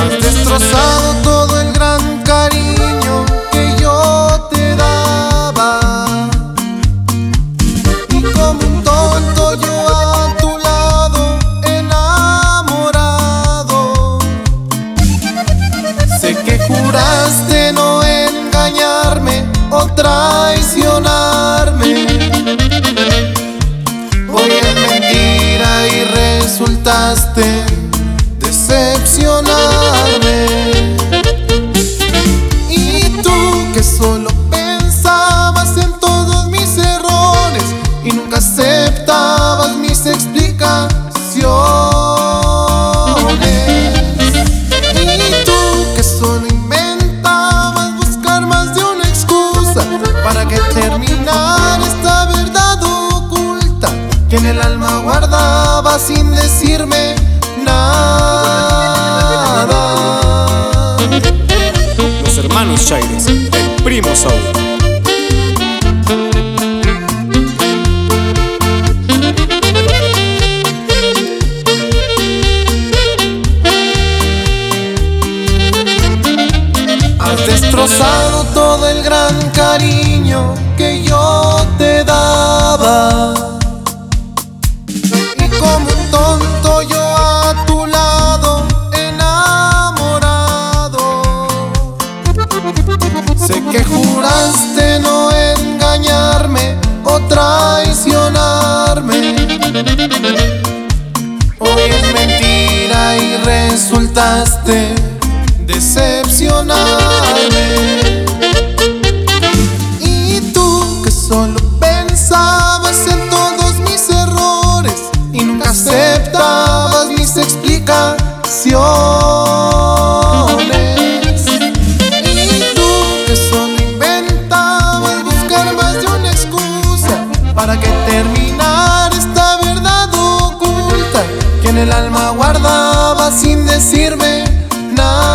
Has destrozado todo el gran cariño que yo te daba. Y como un tonto yo a tu lado enamorado. Sé que juraste no engañarme o traicionarme. Hoy es mentira y resultaste decepcionado. Aceptabas mis explicaciones. Y tú que solo inventabas buscar más de una excusa para que terminara esta verdad oculta que en el alma guardaba sin decirme nada. Los hermanos Chaires, el primo Saúl. Destrozado todo el gran cariño que yo te daba. Y como un tonto yo a tu lado enamorado. Sé que juraste no engañarme o traicionarme. Hoy es mentira y resultaste decepcionarme. Solo pensabas en todos mis errores y nunca aceptabas mis explicaciones. Y tú que solo inventabas buscar más de una excusa para que terminara esta verdad oculta que en el alma guardaba sin decirme nada.